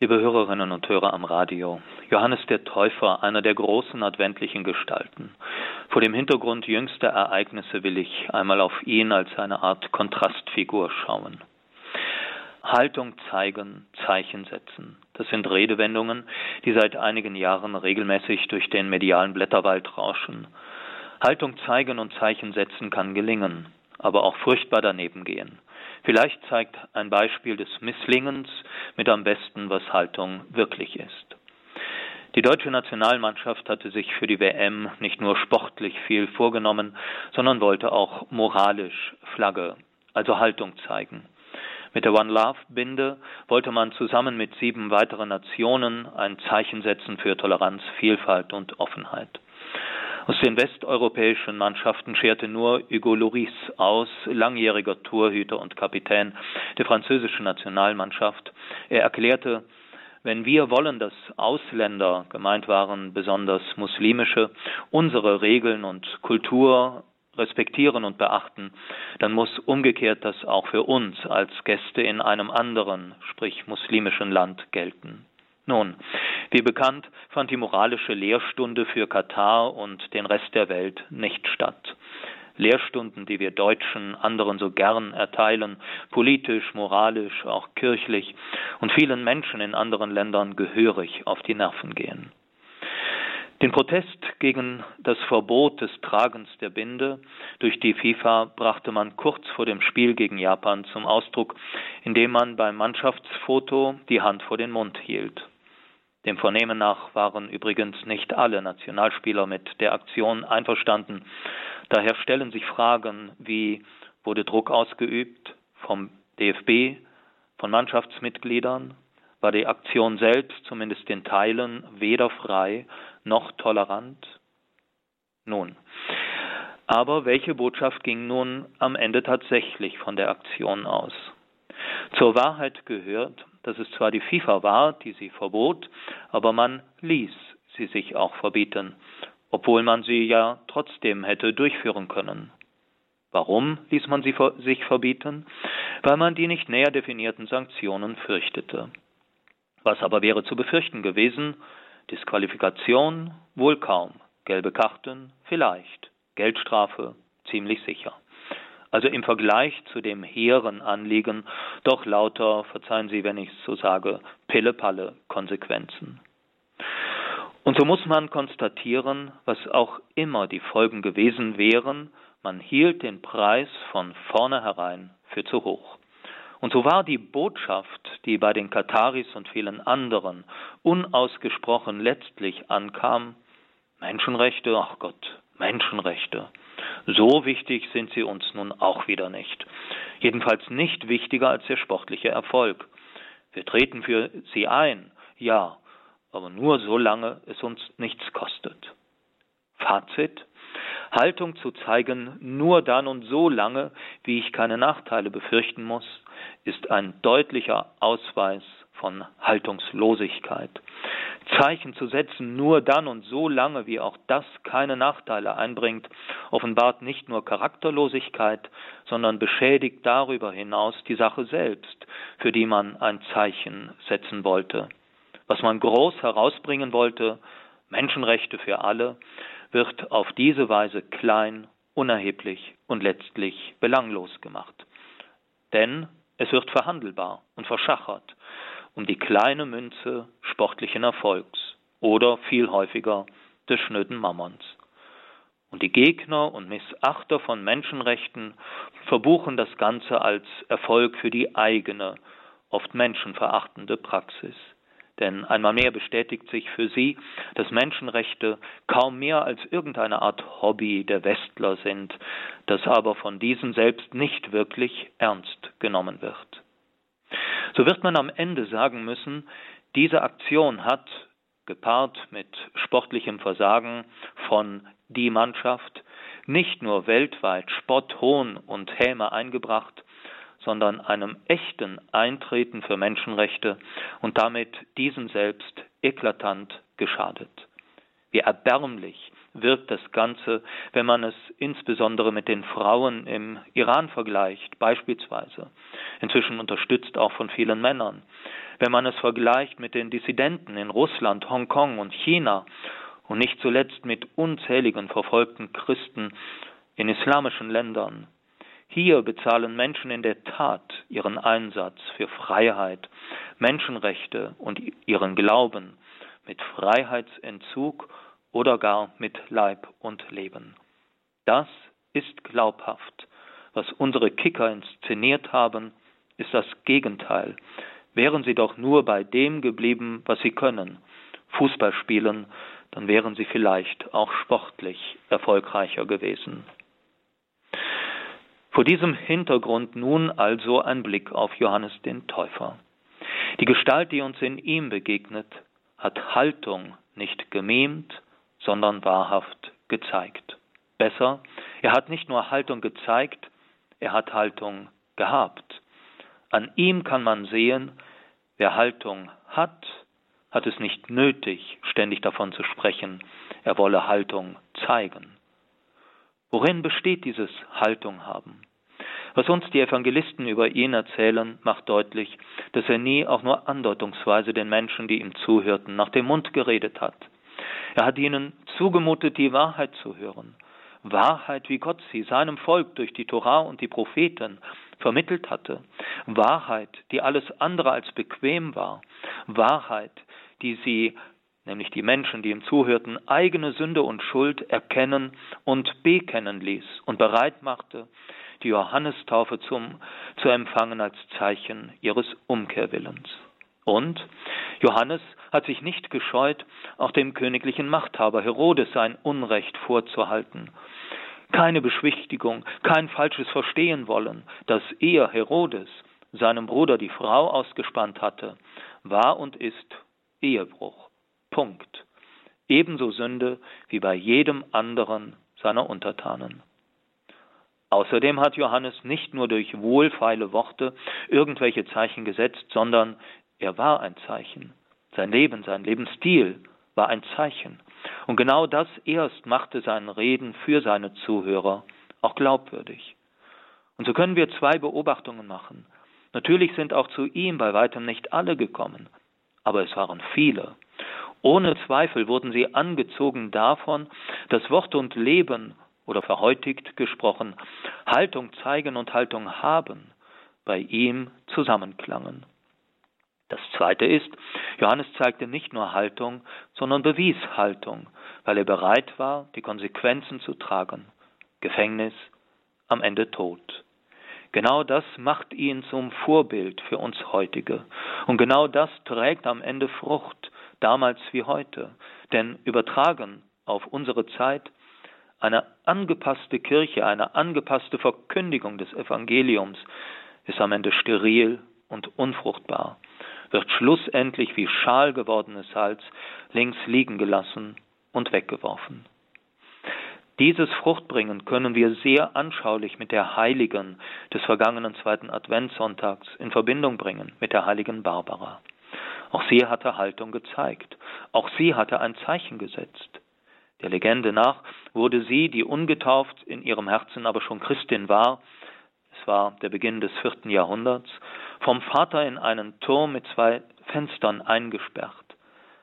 Liebe Hörerinnen und Hörer am Radio, Johannes der Täufer, einer der großen adventlichen Gestalten. Vor dem Hintergrund jüngster Ereignisse will ich einmal auf ihn als eine Art Kontrastfigur schauen. Haltung zeigen, Zeichen setzen. Das sind Redewendungen, die seit einigen Jahren regelmäßig durch den medialen Blätterwald rauschen. Haltung zeigen und Zeichen setzen kann gelingen, aber auch furchtbar daneben gehen. Vielleicht zeigt ein Beispiel des Misslingens mit am besten, was Haltung wirklich ist. Die deutsche Nationalmannschaft hatte sich für die WM nicht nur sportlich viel vorgenommen, sondern wollte auch moralisch Flagge, also Haltung zeigen. Mit der One Love Binde wollte man zusammen mit sieben weiteren Nationen ein Zeichen setzen für Toleranz, Vielfalt und Offenheit. Aus den westeuropäischen Mannschaften scherte nur Hugo Loris aus, langjähriger Torhüter und Kapitän der französischen Nationalmannschaft. Er erklärte, wenn wir wollen, dass Ausländer, gemeint waren besonders muslimische, unsere Regeln und Kultur respektieren und beachten, dann muss umgekehrt das auch für uns als Gäste in einem anderen, sprich muslimischen Land gelten. Nun, wie bekannt, fand die moralische Lehrstunde für Katar und den Rest der Welt nicht statt. Lehrstunden, die wir Deutschen anderen so gern erteilen, politisch, moralisch, auch kirchlich und vielen Menschen in anderen Ländern gehörig auf die Nerven gehen. Den Protest gegen das Verbot des Tragens der Binde durch die FIFA brachte man kurz vor dem Spiel gegen Japan zum Ausdruck, indem man beim Mannschaftsfoto die Hand vor den Mund hielt. Dem Vernehmen nach waren übrigens nicht alle Nationalspieler mit der Aktion einverstanden. Daher stellen sich Fragen wie wurde Druck ausgeübt vom DFB, von Mannschaftsmitgliedern, war die Aktion selbst zumindest in Teilen weder frei noch tolerant? Nun, aber welche Botschaft ging nun am Ende tatsächlich von der Aktion aus? Zur Wahrheit gehört, dass es zwar die FIFA war, die sie verbot, aber man ließ sie sich auch verbieten, obwohl man sie ja trotzdem hätte durchführen können. Warum ließ man sie sich verbieten? Weil man die nicht näher definierten Sanktionen fürchtete. Was aber wäre zu befürchten gewesen? Disqualifikation wohl kaum, gelbe Karten vielleicht, Geldstrafe ziemlich sicher also im Vergleich zu dem hehren Anliegen doch lauter, verzeihen Sie, wenn ich es so sage, Pillepalle Konsequenzen. Und so muss man konstatieren, was auch immer die Folgen gewesen wären, man hielt den Preis von vornherein für zu hoch. Und so war die Botschaft, die bei den Kataris und vielen anderen unausgesprochen letztlich ankam, Menschenrechte, ach Gott, Menschenrechte. So wichtig sind sie uns nun auch wieder nicht. Jedenfalls nicht wichtiger als der sportliche Erfolg. Wir treten für sie ein, ja, aber nur solange es uns nichts kostet. Fazit Haltung zu zeigen, nur dann und so lange, wie ich keine Nachteile befürchten muss, ist ein deutlicher Ausweis von Haltungslosigkeit. Zeichen zu setzen, nur dann und so lange, wie auch das keine Nachteile einbringt, offenbart nicht nur Charakterlosigkeit, sondern beschädigt darüber hinaus die Sache selbst, für die man ein Zeichen setzen wollte. Was man groß herausbringen wollte, Menschenrechte für alle, wird auf diese Weise klein, unerheblich und letztlich belanglos gemacht. Denn es wird verhandelbar und verschachert um die kleine Münze sportlichen Erfolgs oder viel häufiger des schnöden Mammons. Und die Gegner und Missachter von Menschenrechten verbuchen das Ganze als Erfolg für die eigene, oft menschenverachtende Praxis. Denn einmal mehr bestätigt sich für sie, dass Menschenrechte kaum mehr als irgendeine Art Hobby der Westler sind, das aber von diesen selbst nicht wirklich ernst genommen wird so wird man am Ende sagen müssen, diese Aktion hat, gepaart mit sportlichem Versagen von die Mannschaft, nicht nur weltweit Spott, Hohn und Häme eingebracht, sondern einem echten Eintreten für Menschenrechte und damit diesen selbst eklatant geschadet. Wie erbärmlich wirkt das Ganze, wenn man es insbesondere mit den Frauen im Iran vergleicht, beispielsweise, inzwischen unterstützt auch von vielen Männern, wenn man es vergleicht mit den Dissidenten in Russland, Hongkong und China und nicht zuletzt mit unzähligen verfolgten Christen in islamischen Ländern. Hier bezahlen Menschen in der Tat ihren Einsatz für Freiheit, Menschenrechte und ihren Glauben mit Freiheitsentzug oder gar mit Leib und Leben. Das ist glaubhaft. Was unsere Kicker inszeniert haben, ist das Gegenteil. Wären sie doch nur bei dem geblieben, was sie können, Fußball spielen, dann wären sie vielleicht auch sportlich erfolgreicher gewesen. Vor diesem Hintergrund nun also ein Blick auf Johannes den Täufer. Die Gestalt, die uns in ihm begegnet, hat Haltung nicht gemimt, sondern wahrhaft gezeigt. Besser, er hat nicht nur Haltung gezeigt, er hat Haltung gehabt. An ihm kann man sehen, wer Haltung hat, hat es nicht nötig, ständig davon zu sprechen, er wolle Haltung zeigen. Worin besteht dieses Haltung haben? Was uns die Evangelisten über ihn erzählen, macht deutlich, dass er nie auch nur andeutungsweise den Menschen, die ihm zuhörten, nach dem Mund geredet hat. Er hat ihnen zugemutet, die Wahrheit zu hören. Wahrheit, wie Gott sie seinem Volk durch die Torah und die Propheten vermittelt hatte. Wahrheit, die alles andere als bequem war. Wahrheit, die sie nämlich die Menschen, die ihm zuhörten, eigene Sünde und Schuld erkennen und bekennen ließ und bereit machte, die Johannestaufe zum, zu empfangen als Zeichen ihres Umkehrwillens. Und Johannes hat sich nicht gescheut, auch dem königlichen Machthaber Herodes sein Unrecht vorzuhalten. Keine Beschwichtigung, kein falsches Verstehen wollen, dass er, Herodes, seinem Bruder die Frau ausgespannt hatte, war und ist Ehebruch. Punkt. Ebenso Sünde wie bei jedem anderen seiner Untertanen. Außerdem hat Johannes nicht nur durch wohlfeile Worte irgendwelche Zeichen gesetzt, sondern er war ein Zeichen. Sein Leben, sein Lebensstil war ein Zeichen. Und genau das erst machte sein Reden für seine Zuhörer auch glaubwürdig. Und so können wir zwei Beobachtungen machen. Natürlich sind auch zu ihm bei weitem nicht alle gekommen, aber es waren viele. Ohne Zweifel wurden sie angezogen davon, dass Wort und Leben oder verheutigt gesprochen, Haltung zeigen und Haltung haben, bei ihm zusammenklangen. Das zweite ist, Johannes zeigte nicht nur Haltung, sondern bewies Haltung, weil er bereit war, die Konsequenzen zu tragen. Gefängnis, am Ende Tod. Genau das macht ihn zum Vorbild für uns heutige. Und genau das trägt am Ende Frucht, damals wie heute. Denn übertragen auf unsere Zeit eine angepasste Kirche, eine angepasste Verkündigung des Evangeliums ist am Ende steril und unfruchtbar, wird schlussendlich wie schal gewordenes Salz links liegen gelassen und weggeworfen. Dieses Fruchtbringen können wir sehr anschaulich mit der Heiligen des vergangenen zweiten Adventssonntags in Verbindung bringen, mit der heiligen Barbara. Auch sie hatte Haltung gezeigt, auch sie hatte ein Zeichen gesetzt. Der Legende nach wurde sie, die ungetauft in ihrem Herzen aber schon Christin war, es war der Beginn des vierten Jahrhunderts, vom Vater in einen Turm mit zwei Fenstern eingesperrt.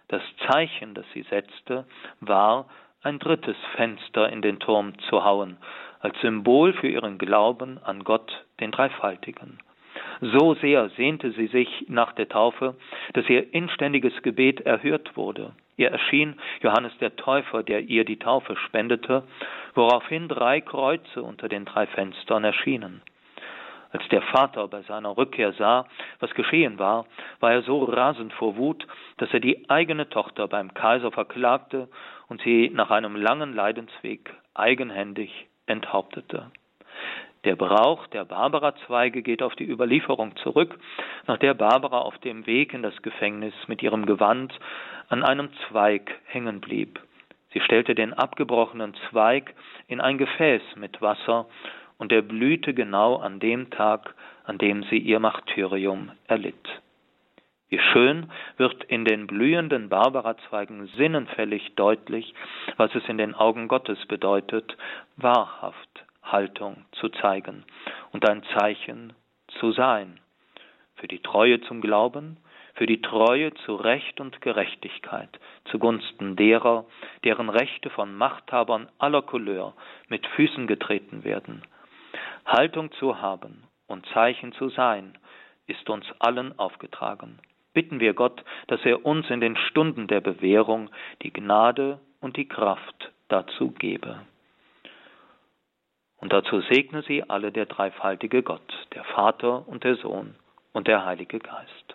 Das Zeichen, das sie setzte, war, ein drittes Fenster in den Turm zu hauen, als Symbol für ihren Glauben an Gott, den Dreifaltigen. So sehr sehnte sie sich nach der Taufe, dass ihr inständiges Gebet erhört wurde. Ihr erschien Johannes der Täufer, der ihr die Taufe spendete, woraufhin drei Kreuze unter den drei Fenstern erschienen. Als der Vater bei seiner Rückkehr sah, was geschehen war, war er so rasend vor Wut, dass er die eigene Tochter beim Kaiser verklagte und sie nach einem langen Leidensweg eigenhändig enthauptete. Der Brauch der Barbara-Zweige geht auf die Überlieferung zurück, nach der Barbara auf dem Weg in das Gefängnis mit ihrem Gewand an einem Zweig hängen blieb. Sie stellte den abgebrochenen Zweig in ein Gefäß mit Wasser, und er blühte genau an dem Tag, an dem sie ihr Martyrium erlitt. Wie schön wird in den blühenden Barbarazweigen sinnenfällig deutlich, was es in den Augen Gottes bedeutet, wahrhaft Haltung zu zeigen und ein Zeichen zu sein. Für die Treue zum Glauben, für die Treue zu Recht und Gerechtigkeit, zugunsten derer, deren Rechte von Machthabern aller Couleur mit Füßen getreten werden. Haltung zu haben und Zeichen zu sein, ist uns allen aufgetragen. Bitten wir Gott, dass er uns in den Stunden der Bewährung die Gnade und die Kraft dazu gebe. Und dazu segne sie alle der dreifaltige Gott, der Vater und der Sohn und der Heilige Geist.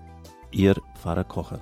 Ihr Pfarrer Kocher.